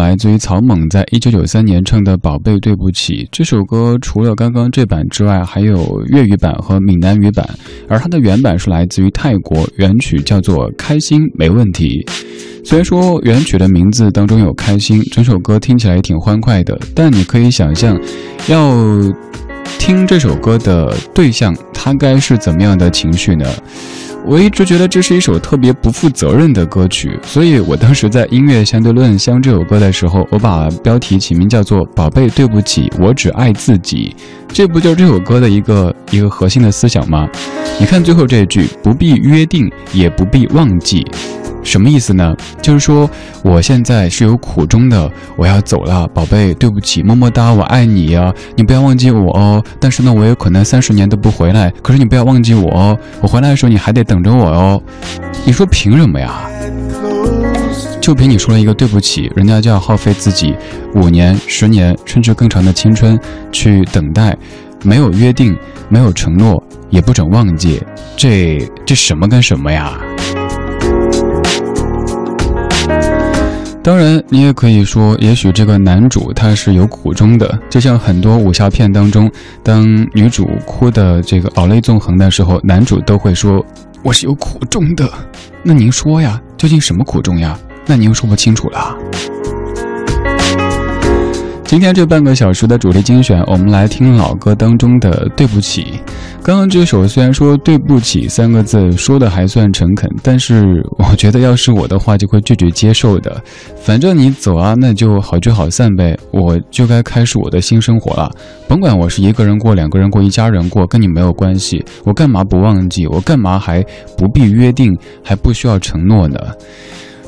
来自于草蜢在一九九三年唱的《宝贝对不起》这首歌，除了刚刚这版之外，还有粤语版和闽南语版，而它的原版是来自于泰国，原曲叫做《开心没问题》。虽然说原曲的名字当中有开心，整首歌听起来也挺欢快的，但你可以想象，要听这首歌的对象，他该是怎么样的情绪呢？我一直觉得这是一首特别不负责任的歌曲，所以我当时在音乐相对论相这首歌的时候，我把标题起名叫做《宝贝对不起，我只爱自己》，这不就是这首歌的一个一个核心的思想吗？你看最后这一句，不必约定，也不必忘记。什么意思呢？就是说我现在是有苦衷的，我要走了，宝贝，对不起，么么哒，我爱你呀、你不要忘记我哦。但是呢，我有可能三十年都不回来，可是你不要忘记我哦，我回来的时候你还得等着我哦。你说凭什么呀？就凭你说了一个对不起，人家就要耗费自己五年、十年甚至更长的青春去等待，没有约定，没有承诺，也不准忘记，这这什么跟什么呀？当然，你也可以说，也许这个男主他是有苦衷的，就像很多武侠片当中，当女主哭的这个老泪纵横的时候，男主都会说：“我是有苦衷的。”那您说呀，究竟什么苦衷呀？那您又说不清楚了。今天这半个小时的主题精选，我们来听老歌当中的《对不起》。刚刚这首虽然说“对不起”三个字说的还算诚恳，但是我觉得要是我的话就会拒绝接受的。反正你走啊，那就好聚好散呗，我就该开始我的新生活了。甭管我是一个人过、两个人过、一家人过，跟你没有关系。我干嘛不忘记？我干嘛还不必约定？还不需要承诺呢？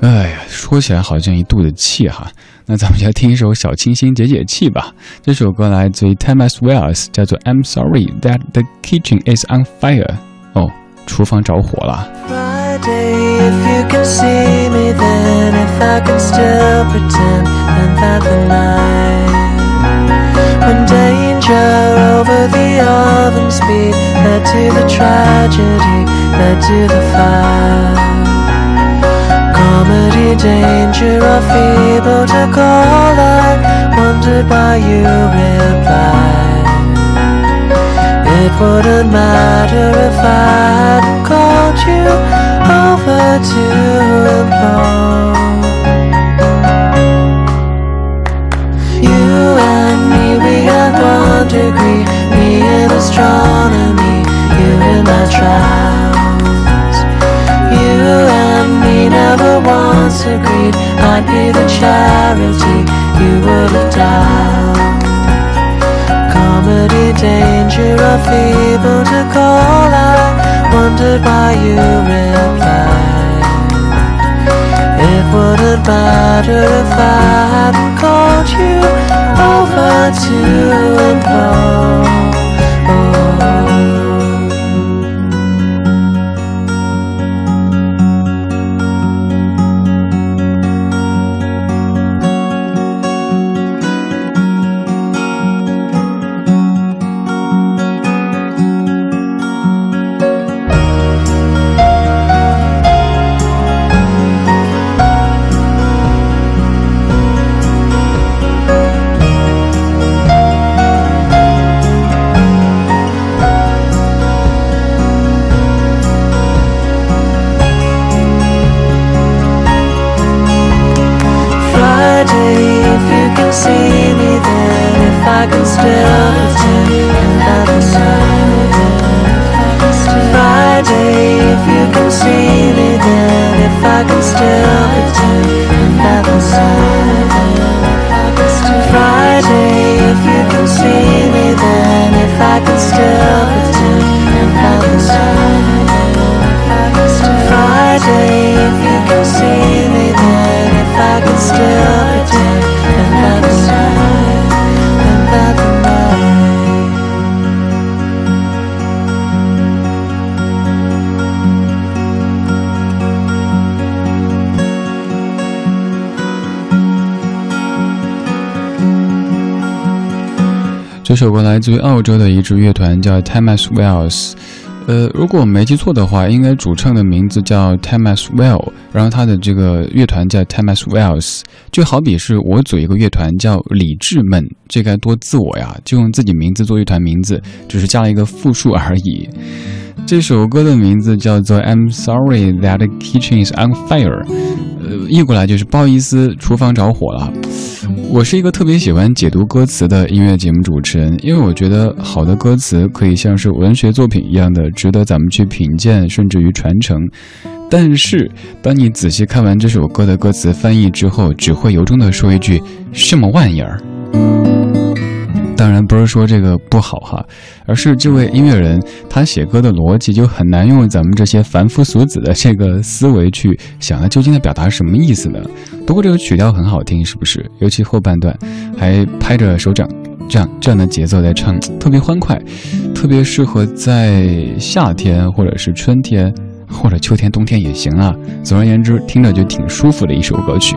哎呀，说起来好像一肚子气哈。那咱们就来听一首小清新解解气吧。这首歌来自于 Thomas Wells，叫做 I'm Sorry That the Kitchen Is on Fire。哦，厨房着火了。Friday, if you can see me, then if I can still pretend, then that the night when danger over the oven speed led to the tragedy, led to the fire. Comedy, danger, or feeble to call. I wondered why you replied. It wouldn't matter if I called you over to implore. You and me, we had one degree. Me in astronomy, you in my trials. Never once agreed I'd be the charity you would dialed. Comedy, danger, or feeble to call. I wondered why you replied. It wouldn't matter if I hadn't called you over to implore. 这首歌来自于澳洲的一支乐团，叫 Thomas Wells。呃，如果我没记错的话，应该主唱的名字叫 Thomas Well，然后他的这个乐团叫 Thomas Wells，就好比是我组一个乐团叫理智们，这该多自我呀！就用自己名字做乐团名字，只是加了一个复数而已。这首歌的名字叫做 I'm Sorry That Kitchen Is on Fire，呃，译过来就是不好意思，厨房着火了。我是一个特别喜欢解读歌词的音乐节目主持人，因为我觉得好的歌词可以像是文学作品一样的值得咱们去品鉴，甚至于传承。但是，当你仔细看完这首歌的歌词翻译之后，只会由衷的说一句：“什么玩意儿？”当然不是说这个不好哈，而是这位音乐人他写歌的逻辑就很难用咱们这些凡夫俗子的这个思维去想他究竟在表达什么意思呢？不过这个曲调很好听，是不是？尤其后半段还拍着手掌，这样这样的节奏在唱，特别欢快，特别适合在夏天或者是春天。或者秋天、冬天也行啊。总而言之，听着就挺舒服的一首歌曲。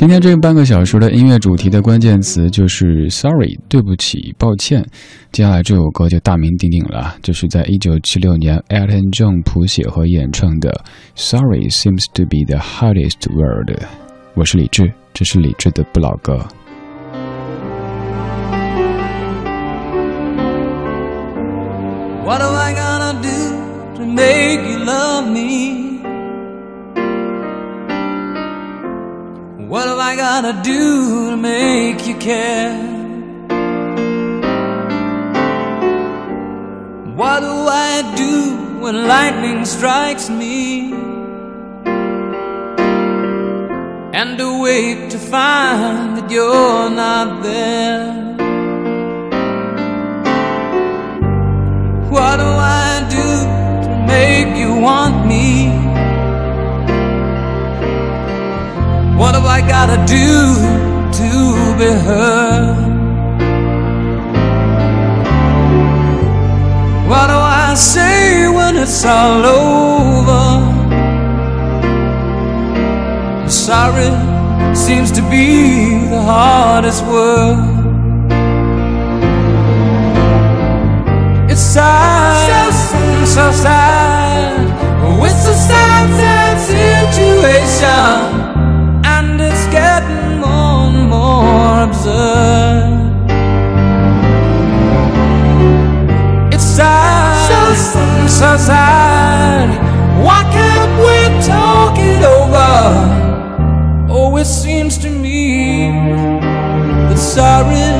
今天这半个小时的音乐主题的关键词就是 “sorry”，对不起，抱歉。接下来这首歌就大名鼎鼎了，就是在一九七六年 Elton John 谱写和演唱的 “Sorry seems to be the hardest word”。我是李志，这是李志的不老歌。What am I gonna do to make you love me? What have I gotta do to make you care? What do I do when lightning strikes me? And awake to find that you're not there. What do I do to make you want me? What have I gotta do to be heard? What do I say when it's all over? Sorry seems to be the hardest word. It's sad, so, so sad. It's a sad, sad situation getting more and more absurd. It's sad, so sad, so sad. Why can't we talk it over? Oh, it seems to me that sorry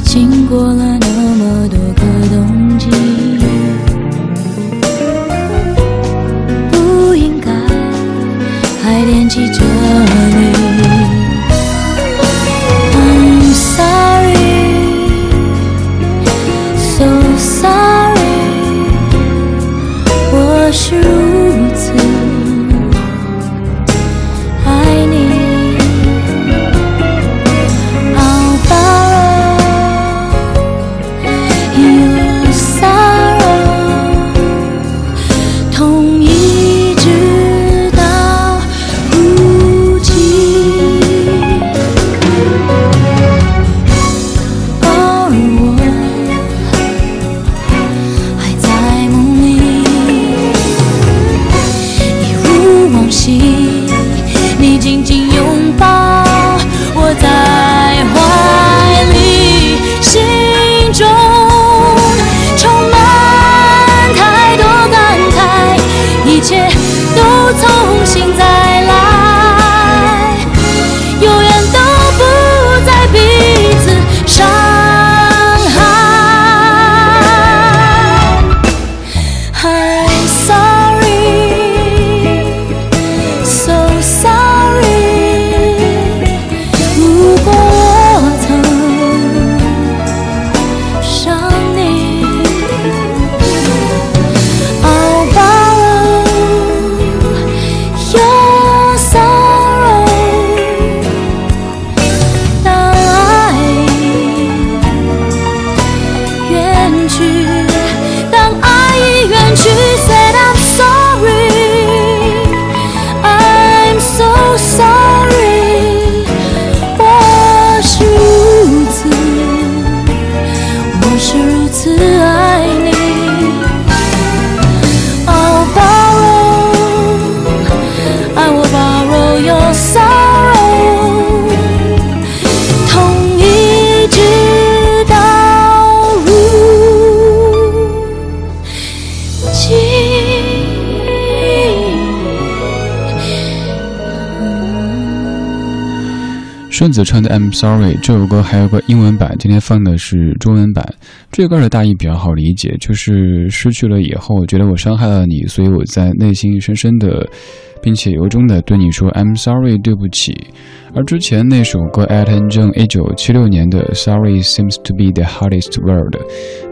经过了那么多个冬季，顺子唱的《I'm Sorry》这首歌还有个英文版，今天放的是中文版。这歌的大意比较好理解，就是失去了以后，觉得我伤害了你，所以我在内心深深的，并且由衷的对你说 I'm sorry，对不起。而之前那首歌 Elton John 一九七六年的《Sorry Seems to Be the Hardest Word》，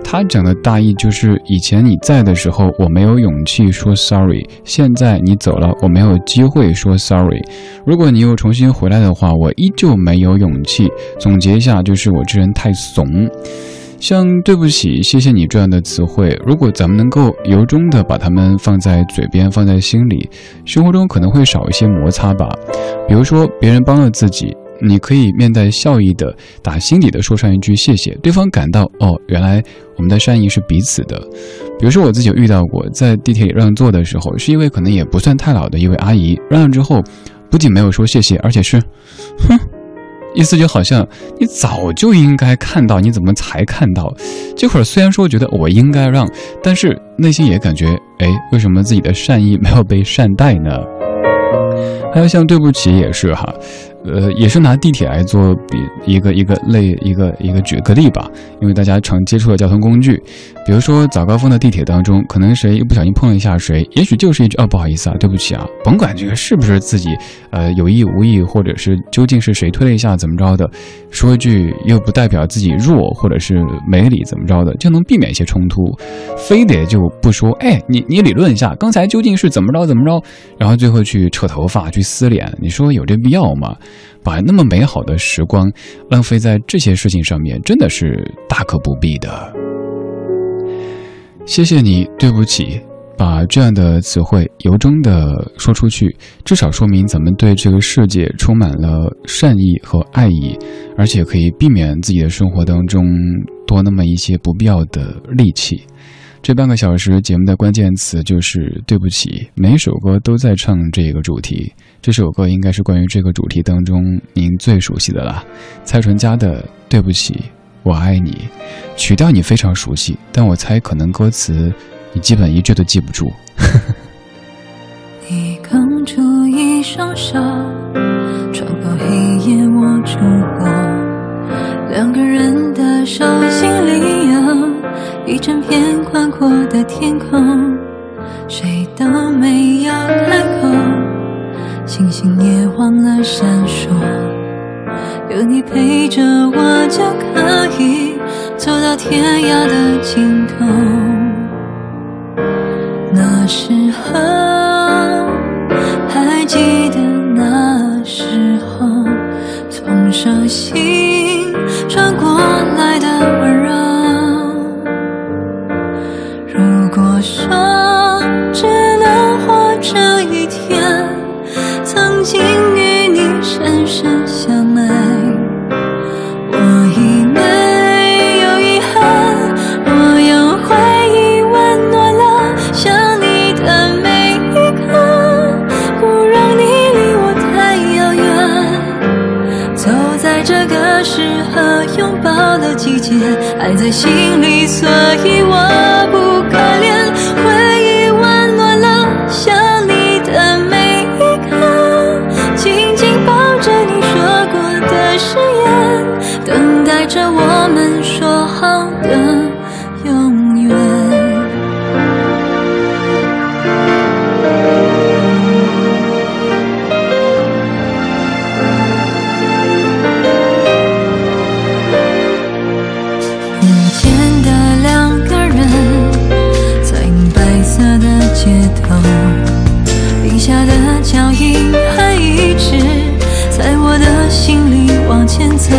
它讲的大意就是以前你在的时候，我没有勇气说 sorry；现在你走了，我没有机会说 sorry。如果你又重新回来的话，我依旧没有勇气。总结一下，就是我这人太怂。像“对不起”“谢谢你”这样的词汇，如果咱们能够由衷的把它们放在嘴边、放在心里，生活中可能会少一些摩擦吧。比如说，别人帮了自己，你可以面带笑意的打心底的说上一句谢谢，对方感到哦，原来我们的善意是彼此的。比如说我自己有遇到过，在地铁里让座的时候，是一位可能也不算太老的一位阿姨，让了之后，不仅没有说谢谢，而且是，哼。意思就好像你早就应该看到，你怎么才看到？这会儿虽然说觉得我应该让，但是内心也感觉，哎，为什么自己的善意没有被善待呢？还有像对不起也是哈，呃，也是拿地铁来做比一个一个类一个一个举个例吧，因为大家常接触的交通工具，比如说早高峰的地铁当中，可能谁一不小心碰了一下谁，也许就是一句哦不好意思啊，对不起啊，甭管这个是不是自己呃有意无意，或者是究竟是谁推了一下怎么着的，说一句又不代表自己弱或者是没理怎么着的，就能避免一些冲突，非得就不说，哎，你你理论一下刚才究竟是怎么着怎么着，然后最后去扯头发去撕脸，你说有这必要吗？把那么美好的时光浪费在这些事情上面，真的是大可不必的。谢谢你，对不起，把这样的词汇由衷的说出去，至少说明咱们对这个世界充满了善意和爱意，而且可以避免自己的生活当中多那么一些不必要的戾气。这半个小时节目的关键词就是“对不起”，每首歌都在唱这个主题。这首歌应该是关于这个主题当中您最熟悉的了，蔡淳佳的《对不起，我爱你》。曲调你非常熟悉，但我猜可能歌词你基本一句都记不住。你刚出一双手，穿过黑夜握住我，两个人的手心里有一整片宽阔的天空，谁都没有到天涯的尽头。的季节，爱在心里，所以我街头，零下的脚印还一直在我的心里往前走。